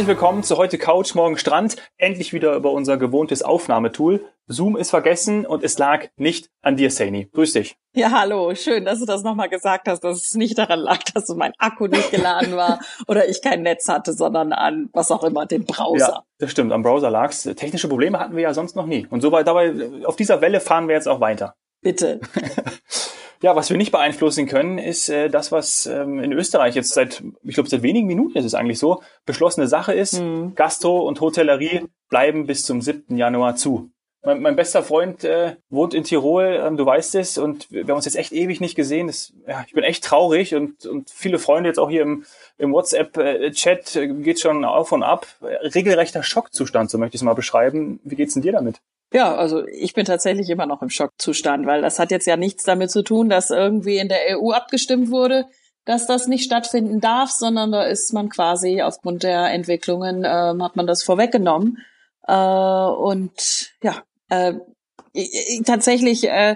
Herzlich willkommen zu heute Couch, morgen Strand. Endlich wieder über unser gewohntes Aufnahmetool. Zoom ist vergessen und es lag nicht an dir, Saini. Grüß dich. Ja, hallo. Schön, dass du das nochmal gesagt hast, dass es nicht daran lag, dass so mein Akku nicht geladen war oder ich kein Netz hatte, sondern an was auch immer, dem Browser. Ja, das stimmt. Am Browser lag's. Technische Probleme hatten wir ja sonst noch nie. Und so weit dabei, auf dieser Welle fahren wir jetzt auch weiter. Bitte. Ja, was wir nicht beeinflussen können, ist äh, das, was ähm, in Österreich jetzt seit, ich glaube, seit wenigen Minuten ist es eigentlich so, beschlossene Sache ist. Mhm. Gastro und Hotellerie bleiben bis zum 7. Januar zu. Mein, mein bester Freund äh, wohnt in Tirol, ähm, du weißt es, und wir haben uns jetzt echt ewig nicht gesehen. Das, ja, ich bin echt traurig und, und viele Freunde jetzt auch hier im, im WhatsApp-Chat äh, geht schon auf und ab. Regelrechter Schockzustand, so möchte ich es mal beschreiben. Wie geht's denn dir damit? Ja, also ich bin tatsächlich immer noch im Schockzustand, weil das hat jetzt ja nichts damit zu tun, dass irgendwie in der EU abgestimmt wurde, dass das nicht stattfinden darf, sondern da ist man quasi aufgrund der Entwicklungen, äh, hat man das vorweggenommen. Äh, und ja, äh, tatsächlich, äh,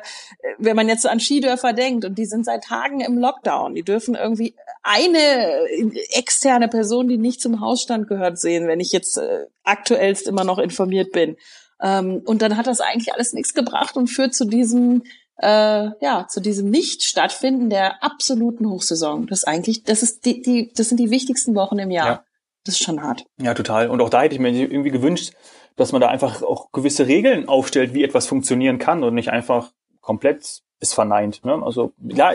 wenn man jetzt an Skidörfer denkt und die sind seit Tagen im Lockdown, die dürfen irgendwie eine externe Person, die nicht zum Hausstand gehört, sehen, wenn ich jetzt äh, aktuellst immer noch informiert bin. Ähm, und dann hat das eigentlich alles nichts gebracht und führt zu diesem äh, ja zu diesem Nicht-Stattfinden der absoluten Hochsaison. Das ist eigentlich, das ist die, die, das sind die wichtigsten Wochen im Jahr. Ja. Das ist schon hart. Ja, total. Und auch da hätte ich mir irgendwie gewünscht, dass man da einfach auch gewisse Regeln aufstellt, wie etwas funktionieren kann und nicht einfach komplett ist verneint. Ne? Also ja,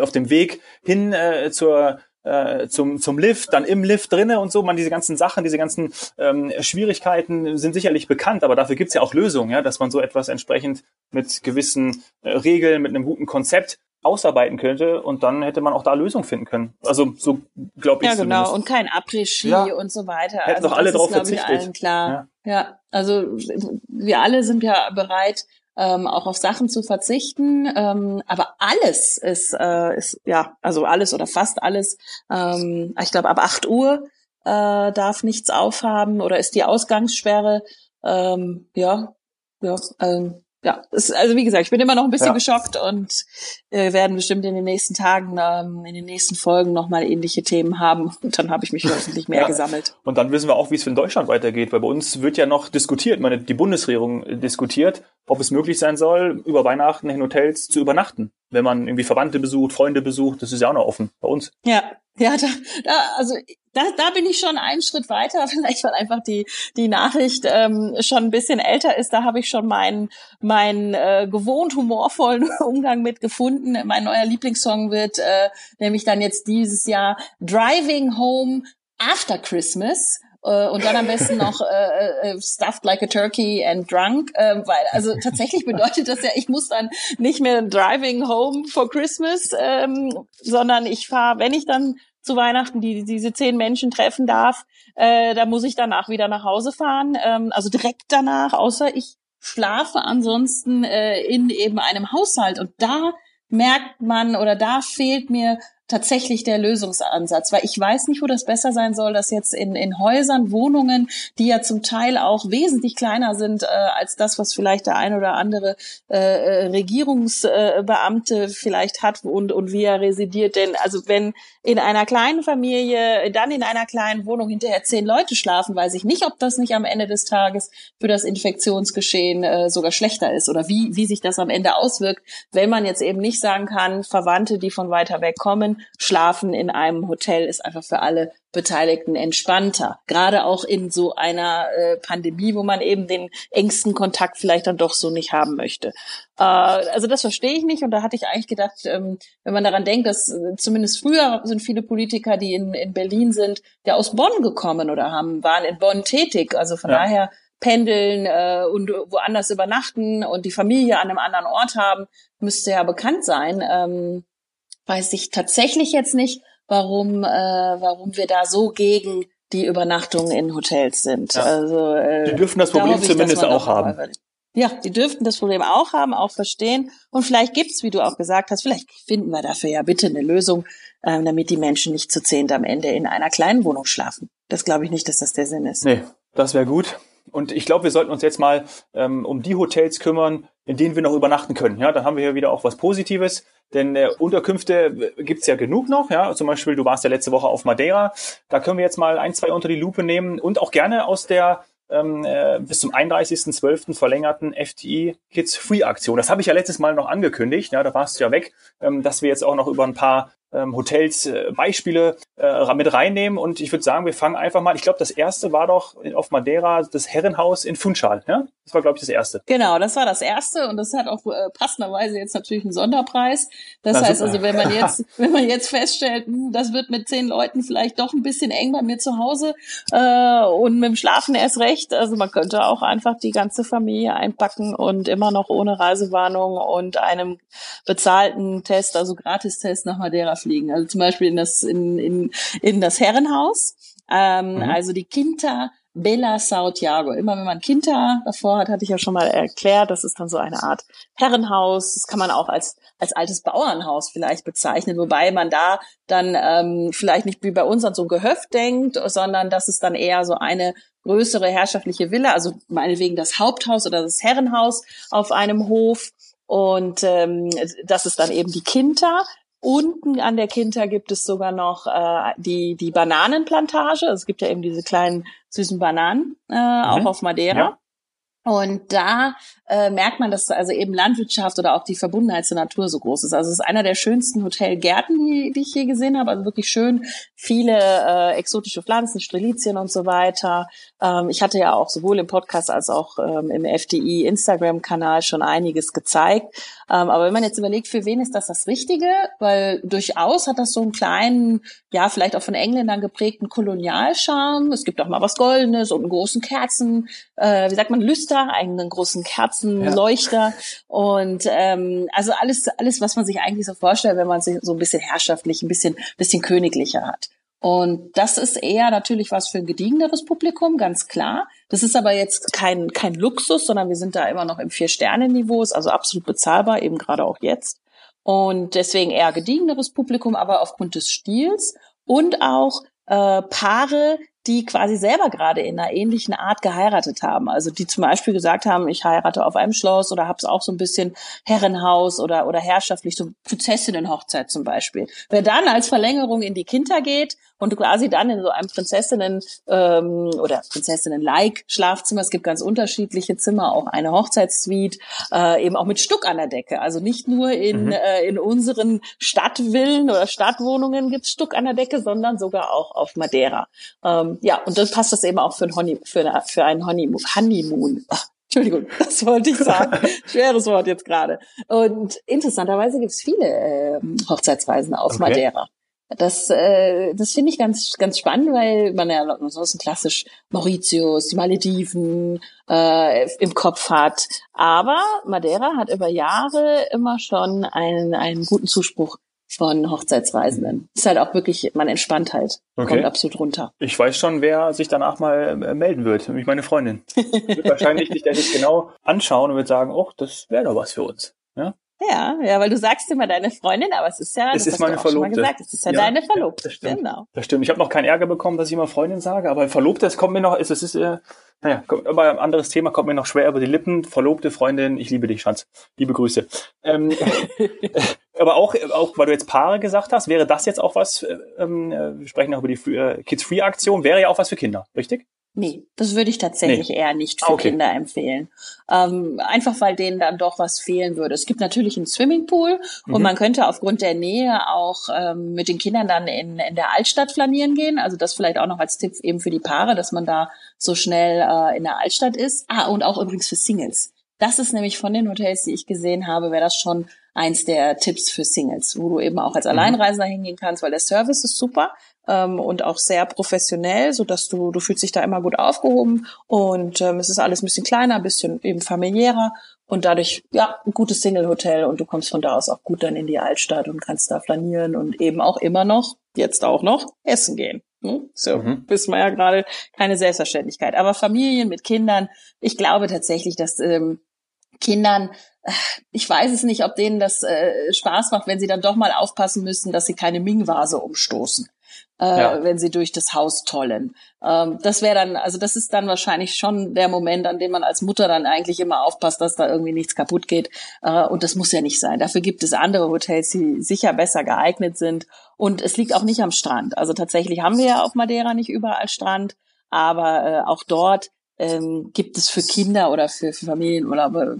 auf dem Weg hin äh, zur äh, zum, zum Lift, dann im Lift drinne und so. Man diese ganzen Sachen, diese ganzen ähm, Schwierigkeiten sind sicherlich bekannt, aber dafür gibt's ja auch Lösungen, ja, dass man so etwas entsprechend mit gewissen äh, Regeln, mit einem guten Konzept ausarbeiten könnte und dann hätte man auch da Lösungen finden können. Also so glaube ich. Ja, genau. Zumindest. Und kein Après-Ski ja. und so weiter. Hätten also, doch alle drauf verzichtet. Allen klar. Ja. ja, also wir alle sind ja bereit, ähm, auch auf Sachen zu verzichten. Ähm, aber alles ist, äh, ist, ja, also alles oder fast alles, ähm, ich glaube, ab 8 Uhr äh, darf nichts aufhaben oder ist die Ausgangssperre. Ähm, ja, ja, ähm, ja, ist, also wie gesagt, ich bin immer noch ein bisschen ja. geschockt und äh, werden bestimmt in den nächsten Tagen, ähm, in den nächsten Folgen nochmal ähnliche Themen haben. Und dann habe ich mich hoffentlich mehr ja. gesammelt. Und dann wissen wir auch, wie es in Deutschland weitergeht, weil bei uns wird ja noch diskutiert, meine, die Bundesregierung diskutiert, ob es möglich sein soll, über Weihnachten in Hotels zu übernachten. Wenn man irgendwie Verwandte besucht, Freunde besucht, das ist ja auch noch offen bei uns. Ja, ja, da, da, also da, da bin ich schon einen Schritt weiter, vielleicht weil einfach die die Nachricht ähm, schon ein bisschen älter ist. Da habe ich schon meinen meinen äh, gewohnt humorvollen Umgang mit gefunden. Mein neuer Lieblingssong wird äh, nämlich dann jetzt dieses Jahr Driving Home After Christmas äh, und dann am besten noch äh, äh, äh, stuffed like a turkey and drunk, äh, weil also tatsächlich bedeutet das ja, ich muss dann nicht mehr driving home for Christmas, ähm, sondern ich fahre, wenn ich dann zu Weihnachten die diese zehn Menschen treffen darf, äh, da muss ich danach wieder nach Hause fahren, ähm, also direkt danach, außer ich schlafe ansonsten äh, in eben einem Haushalt. Und da merkt man oder da fehlt mir tatsächlich der Lösungsansatz, weil ich weiß nicht, wo das besser sein soll, dass jetzt in, in Häusern, Wohnungen, die ja zum Teil auch wesentlich kleiner sind äh, als das, was vielleicht der ein oder andere äh, äh Regierungsbeamte äh, vielleicht hat und, und wie er residiert. Denn also wenn in einer kleinen Familie, dann in einer kleinen Wohnung hinterher zehn Leute schlafen, weiß ich nicht, ob das nicht am Ende des Tages für das Infektionsgeschehen äh, sogar schlechter ist oder wie, wie sich das am Ende auswirkt, wenn man jetzt eben nicht sagen kann, Verwandte, die von weiter weg kommen, Schlafen in einem Hotel ist einfach für alle Beteiligten entspannter. Gerade auch in so einer äh, Pandemie, wo man eben den engsten Kontakt vielleicht dann doch so nicht haben möchte. Äh, also das verstehe ich nicht und da hatte ich eigentlich gedacht, ähm, wenn man daran denkt, dass äh, zumindest früher sind viele Politiker, die in, in Berlin sind, ja aus Bonn gekommen oder haben, waren in Bonn tätig. Also von ja. daher pendeln äh, und woanders übernachten und die Familie an einem anderen Ort haben, müsste ja bekannt sein. Ähm, weiß ich tatsächlich jetzt nicht, warum, äh, warum wir da so gegen die Übernachtung in Hotels sind. Ja. Also, äh, die dürfen das Problem ich, zumindest auch haben. Ja, die dürften das Problem auch haben, auch verstehen. Und vielleicht gibt's, wie du auch gesagt hast, vielleicht finden wir dafür ja bitte eine Lösung, äh, damit die Menschen nicht zu zehnt am Ende in einer kleinen Wohnung schlafen. Das glaube ich nicht, dass das der Sinn ist. Nee, das wäre gut. Und ich glaube, wir sollten uns jetzt mal ähm, um die Hotels kümmern, in denen wir noch übernachten können. Ja, dann haben wir hier wieder auch was Positives. Denn äh, Unterkünfte gibt's ja genug noch. Ja, zum Beispiel, du warst ja letzte Woche auf Madeira. Da können wir jetzt mal ein, zwei unter die Lupe nehmen und auch gerne aus der ähm, äh, bis zum 31.12. verlängerten FTI Kids Free Aktion. Das habe ich ja letztes Mal noch angekündigt. Ja, da warst du ja weg, ähm, dass wir jetzt auch noch über ein paar Hotels äh, Beispiele äh, mit reinnehmen. Und ich würde sagen, wir fangen einfach mal. Ich glaube, das erste war doch auf Madeira das Herrenhaus in Funchal. Ja? Das war, glaube ich, das erste. Genau, das war das erste und das hat auch äh, passenderweise jetzt natürlich einen Sonderpreis. Das Na, heißt super. also, wenn man jetzt, wenn man jetzt feststellt, hm, das wird mit zehn Leuten vielleicht doch ein bisschen eng bei mir zu Hause äh, und mit dem Schlafen erst recht. Also man könnte auch einfach die ganze Familie einpacken und immer noch ohne Reisewarnung und einem bezahlten Test, also Gratistest nach Madeira fliegen. Also zum Beispiel in das, in, in, in das Herrenhaus. Ähm, mhm. Also die Quinta Bella Santiago. Immer wenn man Quinta davor hat, hatte ich ja schon mal erklärt, das ist dann so eine Art Herrenhaus. Das kann man auch als, als altes Bauernhaus vielleicht bezeichnen, wobei man da dann ähm, vielleicht nicht wie bei uns an so ein Gehöft denkt, sondern das ist dann eher so eine größere herrschaftliche Villa, also meinetwegen das Haupthaus oder das Herrenhaus auf einem Hof. Und ähm, das ist dann eben die Quinta. Unten an der Kinta gibt es sogar noch äh, die, die Bananenplantage. Es gibt ja eben diese kleinen süßen Bananen, äh, mhm. auch auf Madeira. Ja. Und da äh, merkt man, dass also eben Landwirtschaft oder auch die Verbundenheit zur Natur so groß ist. Also es ist einer der schönsten Hotelgärten, die, die ich je gesehen habe. Also wirklich schön viele äh, exotische Pflanzen, Strelizien und so weiter. Ähm, ich hatte ja auch sowohl im Podcast als auch ähm, im FDI Instagram-Kanal schon einiges gezeigt. Ähm, aber wenn man jetzt überlegt, für wen ist das das Richtige? Weil durchaus hat das so einen kleinen, ja, vielleicht auch von Engländern geprägten Kolonialcharme. Es gibt auch mal was Goldenes und einen großen Kerzen, äh, wie sagt man, Lüster, einen großen Kerzenleuchter. Ja. Und ähm, also alles, alles, was man sich eigentlich so vorstellt, wenn man sich so ein bisschen herrschaftlich, ein bisschen, bisschen königlicher hat. Und das ist eher natürlich was für ein gediegeneres Publikum, ganz klar. Das ist aber jetzt kein, kein Luxus, sondern wir sind da immer noch im Vier-Sterne-Niveau, ist also absolut bezahlbar, eben gerade auch jetzt. Und deswegen eher gediegeneres Publikum, aber aufgrund des Stils und auch äh, Paare, die quasi selber gerade in einer ähnlichen Art geheiratet haben. Also die zum Beispiel gesagt haben, ich heirate auf einem Schloss oder habe es auch so ein bisschen Herrenhaus oder, oder herrschaftlich, so Prinzessinnenhochzeit zum Beispiel. Wer dann als Verlängerung in die Kinder geht und quasi dann in so einem Prinzessinnen- ähm, oder Prinzessinnen-like Schlafzimmer, es gibt ganz unterschiedliche Zimmer, auch eine Hochzeitssuite, äh, eben auch mit Stuck an der Decke. Also nicht nur in, mhm. äh, in unseren Stadtvillen oder Stadtwohnungen gibt's Stuck an der Decke, sondern sogar auch auf Madeira. Ähm, ja, und dann passt das eben auch für ein, Honey, für, eine, für ein Honeymoon. Honeymoon. Ach, Entschuldigung, das wollte ich sagen. Schweres Wort jetzt gerade. Und interessanterweise gibt es viele äh, Hochzeitsreisen auf okay. Madeira. Das, äh, das finde ich ganz, ganz spannend, weil man ja ansonsten klassisch Mauritius, die Malediven äh, im Kopf hat. Aber Madeira hat über Jahre immer schon einen, einen guten Zuspruch von Hochzeitsreisenden. Ist halt auch wirklich, man entspannt halt, okay. kommt absolut runter. Ich weiß schon, wer sich danach mal äh, melden wird, nämlich meine Freundin. wird wahrscheinlich sich das genau anschauen und wird sagen, oh, das wäre doch was für uns. Ja? Ja, ja, weil du sagst immer deine Freundin, aber es ist ja, es ist meine Verlobte. gesagt, es ist ja, ja deine Verlobte. Ja, das stimmt. Genau. Das stimmt. Ich habe noch keinen Ärger bekommen, dass ich immer Freundin sage, aber Verlobte, es kommt mir noch, es ist, äh, naja, aber ein anderes Thema kommt mir noch schwer über die Lippen. Verlobte Freundin, ich liebe dich, Schatz. Liebe Grüße. Ähm, aber auch, auch, weil du jetzt Paare gesagt hast, wäre das jetzt auch was, äh, ähm, äh, wir sprechen noch über die äh, Kids Free Aktion, wäre ja auch was für Kinder, richtig? Nee, das würde ich tatsächlich nee. eher nicht für okay. Kinder empfehlen. Ähm, einfach weil denen dann doch was fehlen würde. Es gibt natürlich einen Swimmingpool mhm. und man könnte aufgrund der Nähe auch ähm, mit den Kindern dann in, in der Altstadt flanieren gehen. Also das vielleicht auch noch als Tipp eben für die Paare, dass man da so schnell äh, in der Altstadt ist. Ah, und auch übrigens für Singles. Das ist nämlich von den Hotels, die ich gesehen habe, wäre das schon eins der Tipps für Singles, wo du eben auch als mhm. Alleinreisender hingehen kannst, weil der Service ist super ähm, und auch sehr professionell, so dass du du fühlst dich da immer gut aufgehoben und ähm, es ist alles ein bisschen kleiner, ein bisschen eben familiärer und dadurch ja ein gutes Single-Hotel und du kommst von da aus auch gut dann in die Altstadt und kannst da flanieren und eben auch immer noch jetzt auch noch essen gehen. Hm? So, mhm. wissen wir ja gerade keine Selbstverständlichkeit. Aber Familien mit Kindern, ich glaube tatsächlich, dass ähm, Kindern ich weiß es nicht, ob denen das äh, Spaß macht, wenn sie dann doch mal aufpassen müssen, dass sie keine Ming-Vase umstoßen äh, ja. wenn sie durch das Haus tollen. Ähm, das wäre dann, also das ist dann wahrscheinlich schon der Moment, an dem man als Mutter dann eigentlich immer aufpasst, dass da irgendwie nichts kaputt geht. Äh, und das muss ja nicht sein. Dafür gibt es andere Hotels, die sicher besser geeignet sind. Und es liegt auch nicht am Strand. Also tatsächlich haben wir ja auf Madeira nicht überall Strand, aber äh, auch dort ähm, gibt es für Kinder oder für, für Familienurlaube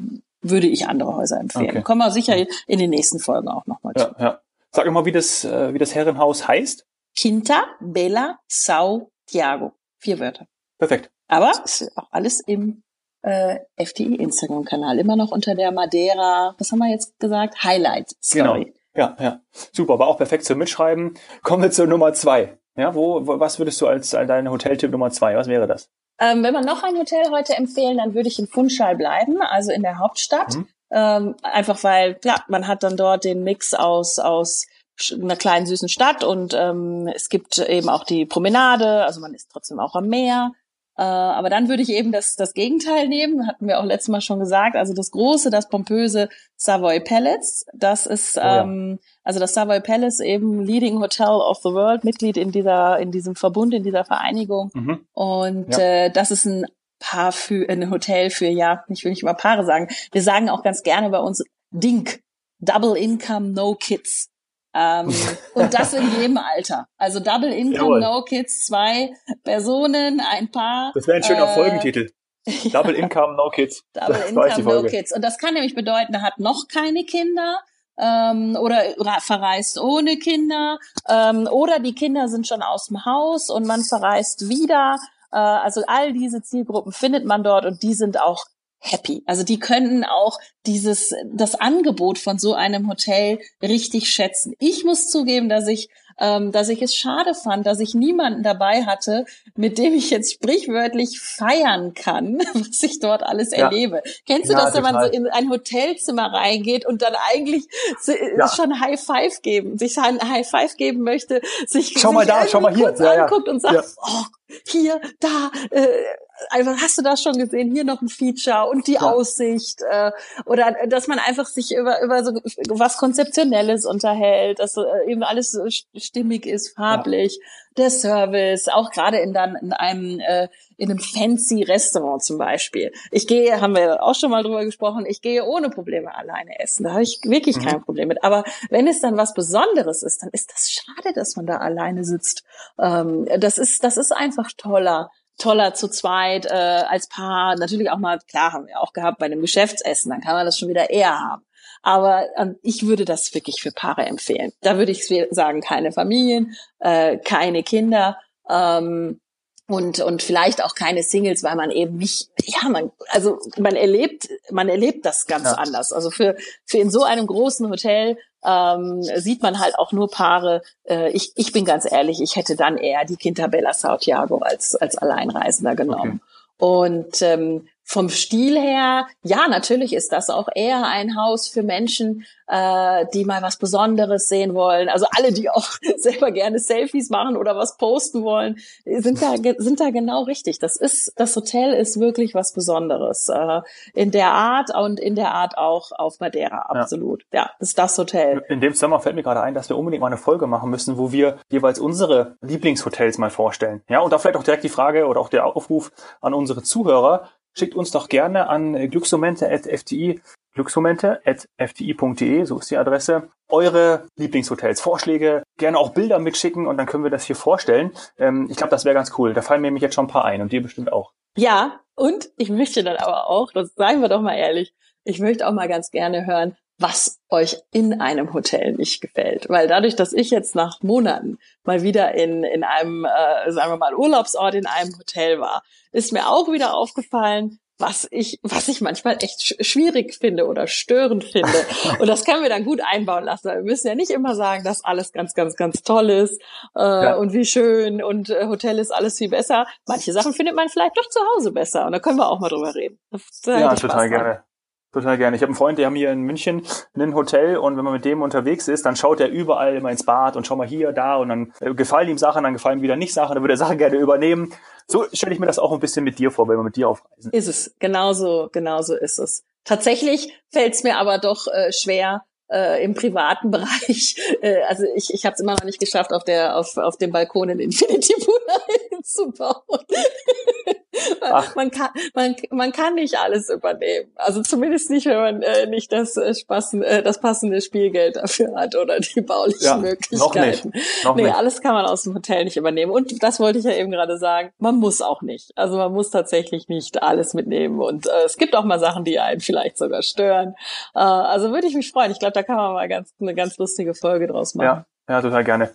würde ich andere Häuser empfehlen. Okay. Kommen wir sicher in den nächsten Folgen auch nochmal ja, zu. Ja. Sag mal, wie das, äh, wie das Herrenhaus heißt. Quinta Bella Sao Tiago. Vier Wörter. Perfekt. Aber ist auch alles im äh, FTI Instagram-Kanal. Immer noch unter der Madeira, was haben wir jetzt gesagt? Highlight Story. Genau. Ja, ja. Super, war auch perfekt zum Mitschreiben. Kommen wir zur Nummer zwei. Ja, wo, wo was würdest du als, als dein Hoteltipp Nummer zwei? Was wäre das? Ähm, wenn man noch ein Hotel heute empfehlen, dann würde ich in Funchal bleiben, also in der Hauptstadt. Mhm. Ähm, einfach weil, klar, man hat dann dort den Mix aus, aus einer kleinen süßen Stadt und ähm, es gibt eben auch die Promenade, also man ist trotzdem auch am Meer. Äh, aber dann würde ich eben das, das Gegenteil nehmen, hatten wir auch letztes Mal schon gesagt, also das große, das pompöse Savoy Palace. Das ist, oh ja. ähm, also das Savoy Palace eben Leading Hotel of the World, Mitglied in dieser, in diesem Verbund, in dieser Vereinigung. Mhm. Und ja. äh, das ist ein Paar für ein Hotel für, ja, ich will nicht über Paare sagen. Wir sagen auch ganz gerne bei uns DINK, Double Income, No Kids. Ähm, und das in jedem Alter. Also Double Income, Jawohl. No Kids, zwei Personen, ein Paar. Das wäre ein schöner äh, Folgentitel. Double Income, No Kids. Double Income, No Kids. Und das kann nämlich bedeuten, er hat noch keine Kinder. Ähm, oder verreist ohne Kinder ähm, oder die Kinder sind schon aus dem Haus und man verreist wieder. Äh, also all diese Zielgruppen findet man dort und die sind auch happy. Also die können auch dieses, das Angebot von so einem Hotel richtig schätzen. Ich muss zugeben, dass ich ähm, dass ich es schade fand, dass ich niemanden dabei hatte, mit dem ich jetzt sprichwörtlich feiern kann, was ich dort alles ja. erlebe. Kennst du ja, das, wenn man so in ein Hotelzimmer reingeht und dann eigentlich ja. schon High Five geben, sich High Five geben möchte, sich schau mal da, schau mal hier, anguckt und sagt, oh, hier, da, äh, einfach hast du das schon gesehen, hier noch ein Feature und die ja. Aussicht äh, oder dass man einfach sich über über so was konzeptionelles unterhält, dass äh, eben alles so stimmig ist, farblich, ja. Der Service, auch gerade in dann in einem äh, in einem fancy Restaurant zum Beispiel. Ich gehe, haben wir auch schon mal drüber gesprochen, ich gehe ohne Probleme alleine essen. Da habe ich wirklich mhm. kein Problem mit. Aber wenn es dann was Besonderes ist, dann ist das schade, dass man da alleine sitzt. Ähm, das ist das ist einfach toller toller zu zweit, äh, als Paar. Natürlich auch mal, klar, haben wir auch gehabt bei einem Geschäftsessen, dann kann man das schon wieder eher haben. Aber ähm, ich würde das wirklich für Paare empfehlen. Da würde ich sagen, keine Familien, äh, keine Kinder. Ähm, und und vielleicht auch keine Singles, weil man eben nicht ja man also man erlebt man erlebt das ganz ja. anders. Also für für in so einem großen Hotel ähm, sieht man halt auch nur Paare. Äh, ich ich bin ganz ehrlich, ich hätte dann eher die Quintabella Santiago als als Alleinreisender genommen. Okay. Und ähm, vom Stil her, ja, natürlich ist das auch eher ein Haus für Menschen, äh, die mal was Besonderes sehen wollen. Also alle, die auch selber gerne Selfies machen oder was posten wollen, sind da sind da genau richtig. Das ist das Hotel ist wirklich was Besonderes äh, in der Art und in der Art auch auf Madeira absolut. Ja. ja, ist das Hotel. In dem Sommer fällt mir gerade ein, dass wir unbedingt mal eine Folge machen müssen, wo wir jeweils unsere Lieblingshotels mal vorstellen. Ja, und da vielleicht auch direkt die Frage oder auch der Aufruf an unsere Zuhörer schickt uns doch gerne an glücksmomente.fti glücksmomente.fti.de, so ist die Adresse, eure Lieblingshotels, Vorschläge, gerne auch Bilder mitschicken und dann können wir das hier vorstellen. Ähm, ich glaube, das wäre ganz cool. Da fallen mir nämlich jetzt schon ein paar ein und dir bestimmt auch. Ja, und ich möchte dann aber auch, das sagen wir doch mal ehrlich, ich möchte auch mal ganz gerne hören, was euch in einem Hotel nicht gefällt. Weil dadurch, dass ich jetzt nach Monaten mal wieder in, in einem, äh, sagen wir mal, Urlaubsort in einem Hotel war, ist mir auch wieder aufgefallen, was ich, was ich manchmal echt schwierig finde oder störend finde. Und das können wir dann gut einbauen lassen. Wir müssen ja nicht immer sagen, dass alles ganz, ganz, ganz toll ist äh, ja. und wie schön und äh, Hotel ist alles viel besser. Manche Sachen findet man vielleicht doch zu Hause besser und da können wir auch mal drüber reden. ja, total gerne. Total gerne. Ich habe einen Freund, der haben hier in München ein Hotel und wenn man mit dem unterwegs ist, dann schaut er überall immer ins Bad und schau mal hier, da und dann äh, gefallen ihm Sachen, dann gefallen ihm wieder nicht Sachen, dann würde er Sachen gerne übernehmen. So stelle ich mir das auch ein bisschen mit dir vor, wenn wir mit dir aufreisen. Ist es. Genauso, genauso ist es. Tatsächlich fällt es mir aber doch äh, schwer, äh, im privaten Bereich. Äh, also ich, ich habe es immer noch nicht geschafft, auf der auf, auf dem Balkon in Infinity Pool man kann man, man kann nicht alles übernehmen. Also zumindest nicht, wenn man äh, nicht das äh, Spassen, äh, das passende Spielgeld dafür hat oder die baulichen ja, Möglichkeiten. Noch nicht. Noch nee, nicht. alles kann man aus dem Hotel nicht übernehmen. Und das wollte ich ja eben gerade sagen. Man muss auch nicht. Also man muss tatsächlich nicht alles mitnehmen. Und äh, es gibt auch mal Sachen, die einen vielleicht sogar stören. Äh, also würde ich mich freuen. Ich glaube, da kann man mal ganz, eine ganz lustige Folge draus machen. Ja, ja, total gerne.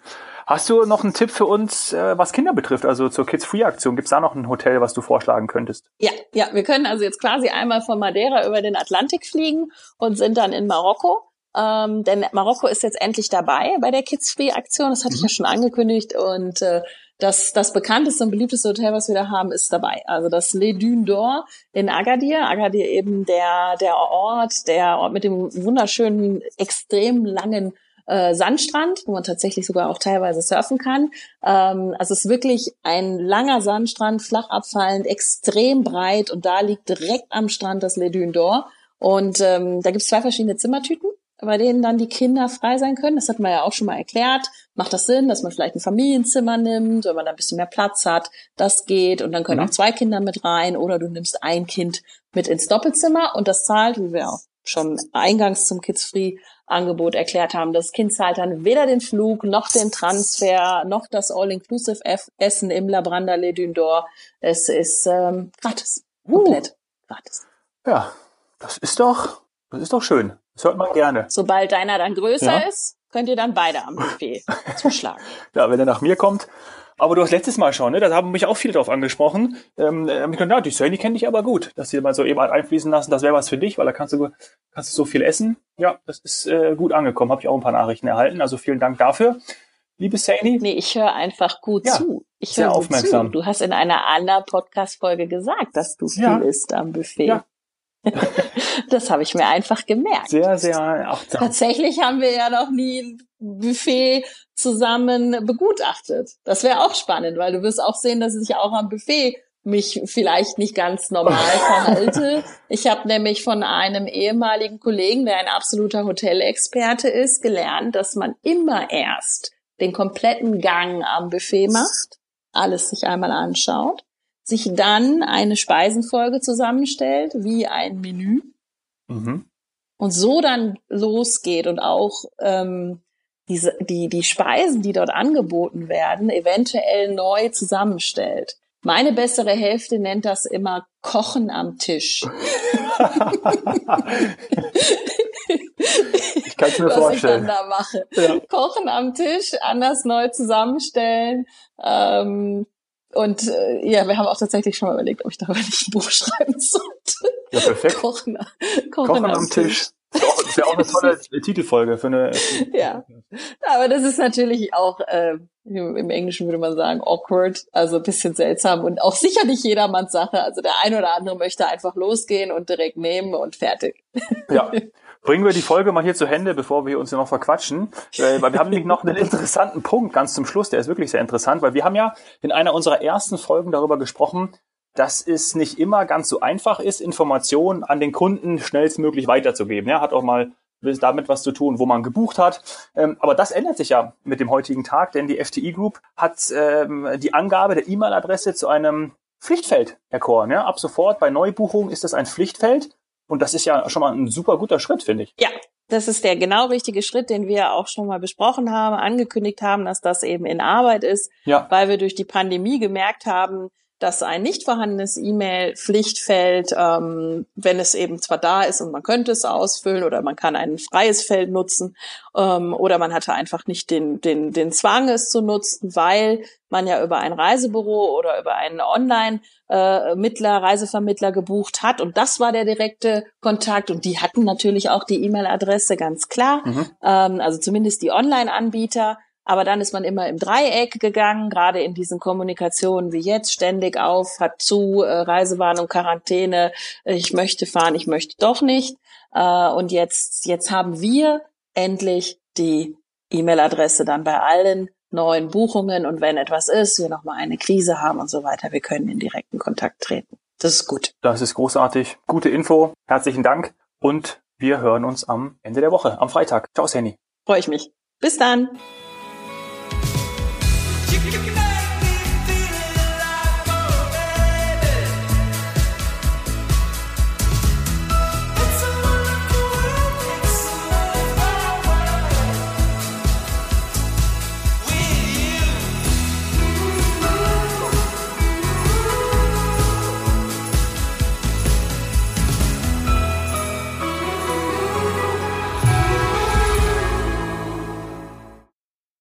Hast du noch einen Tipp für uns, äh, was Kinder betrifft, also zur Kids Free Aktion? Gibt es da noch ein Hotel, was du vorschlagen könntest? Ja, ja, wir können also jetzt quasi einmal von Madeira über den Atlantik fliegen und sind dann in Marokko. Ähm, denn Marokko ist jetzt endlich dabei bei der Kids Free Aktion. Das hatte mhm. ich ja schon angekündigt und äh, das, das bekannteste und beliebteste Hotel, was wir da haben, ist dabei. Also das Les Dunes d'Or in Agadir. Agadir eben der, der Ort, der Ort mit dem wunderschönen, extrem langen äh, Sandstrand, wo man tatsächlich sogar auch teilweise surfen kann. Ähm, also es ist wirklich ein langer Sandstrand, flach abfallend, extrem breit und da liegt direkt am Strand das Les Dunes d'Or. Und ähm, da gibt es zwei verschiedene Zimmertypen bei denen dann die Kinder frei sein können. Das hat man ja auch schon mal erklärt. Macht das Sinn, dass man vielleicht ein Familienzimmer nimmt, wenn man da ein bisschen mehr Platz hat? Das geht. Und dann können mhm. auch zwei Kinder mit rein oder du nimmst ein Kind mit ins Doppelzimmer und das zahlt, wie wir auch schon eingangs zum Kids Free Angebot erklärt haben. Das Kind zahlt dann weder den Flug, noch den Transfer, noch das All-Inclusive Essen im Labranda Le Dune Es ist ähm, gratis. Komplett uh. gratis. Ja, das ist doch, das ist doch schön. Das hört man gerne. Sobald deiner dann größer ja. ist, könnt ihr dann beide am Buffet zuschlagen. ja, wenn er nach mir kommt. Aber du hast letztes Mal schon, ne? Da haben mich auch viele drauf angesprochen. Ähm, äh, ich gedacht, ja, die Sony kenne ich aber gut, dass sie mal so eben einfließen lassen, das wäre was für dich, weil da kannst du kannst du so viel essen. Ja, das ist äh, gut angekommen. Habe ich auch ein paar Nachrichten erhalten. Also vielen Dank dafür. Liebe Sani. Nee, ich höre einfach gut ja, zu. Ich höre aufmerksam. Zu. Du hast in einer anderen Podcast-Folge gesagt, dass du viel ja. isst am Buffet. Ja, das habe ich mir einfach gemerkt. Sehr, sehr achtsam. Tatsächlich haben wir ja noch nie ein Buffet zusammen begutachtet. Das wäre auch spannend, weil du wirst auch sehen, dass ich auch am Buffet mich vielleicht nicht ganz normal verhalte. Ich habe nämlich von einem ehemaligen Kollegen, der ein absoluter Hotelexperte ist, gelernt, dass man immer erst den kompletten Gang am Buffet macht, alles sich einmal anschaut sich dann eine Speisenfolge zusammenstellt, wie ein Menü. Mhm. Und so dann losgeht und auch ähm, diese, die, die Speisen, die dort angeboten werden, eventuell neu zusammenstellt. Meine bessere Hälfte nennt das immer Kochen am Tisch. ich kann es mir was vorstellen. Ich dann da mache. Ja. Kochen am Tisch, anders neu zusammenstellen, ähm, und äh, ja, wir haben auch tatsächlich schon mal überlegt, ob ich darüber nicht ein Buch schreiben sollte. Ja, perfekt. Kochen, Kochen, Kochen am, Tisch. Tisch. Das wäre auch eine tolle Titelfolge für eine. ja, aber das ist natürlich auch äh, im Englischen würde man sagen awkward, also ein bisschen seltsam und auch sicher nicht jedermanns Sache. Also der eine oder andere möchte einfach losgehen und direkt nehmen und fertig. Ja, Bringen wir die Folge mal hier zu Hände, bevor wir uns hier noch verquatschen. Weil wir haben nämlich noch einen interessanten Punkt ganz zum Schluss, der ist wirklich sehr interessant, weil wir haben ja in einer unserer ersten Folgen darüber gesprochen, dass es nicht immer ganz so einfach ist, Informationen an den Kunden schnellstmöglich weiterzugeben. Ja, hat auch mal damit was zu tun, wo man gebucht hat. Ähm, aber das ändert sich ja mit dem heutigen Tag, denn die FTI Group hat ähm, die Angabe der E-Mail-Adresse zu einem Pflichtfeld erkoren. Ja, ab sofort bei Neubuchungen ist das ein Pflichtfeld und das ist ja schon mal ein super guter Schritt, finde ich. Ja, das ist der genau richtige Schritt, den wir auch schon mal besprochen haben, angekündigt haben, dass das eben in Arbeit ist, ja. weil wir durch die Pandemie gemerkt haben, dass ein nicht vorhandenes E-Mail-Pflichtfeld, ähm, wenn es eben zwar da ist und man könnte es ausfüllen oder man kann ein freies Feld nutzen ähm, oder man hatte einfach nicht den, den, den Zwang, es zu nutzen, weil man ja über ein Reisebüro oder über einen Online-Mittler, äh, Reisevermittler gebucht hat. Und das war der direkte Kontakt. Und die hatten natürlich auch die E-Mail-Adresse ganz klar, mhm. ähm, also zumindest die Online-Anbieter aber dann ist man immer im Dreieck gegangen, gerade in diesen Kommunikationen wie jetzt, ständig auf, hat zu, äh, Reisewarnung, Quarantäne, äh, ich möchte fahren, ich möchte doch nicht. Äh, und jetzt, jetzt haben wir endlich die E-Mail-Adresse dann bei allen neuen Buchungen und wenn etwas ist, wir nochmal eine Krise haben und so weiter, wir können in direkten Kontakt treten. Das ist gut. Das ist großartig. Gute Info. Herzlichen Dank. und wir hören uns am Ende der Woche, am Freitag. Ciao, Sandy. Freue ich mich. Bis dann. you, you, you.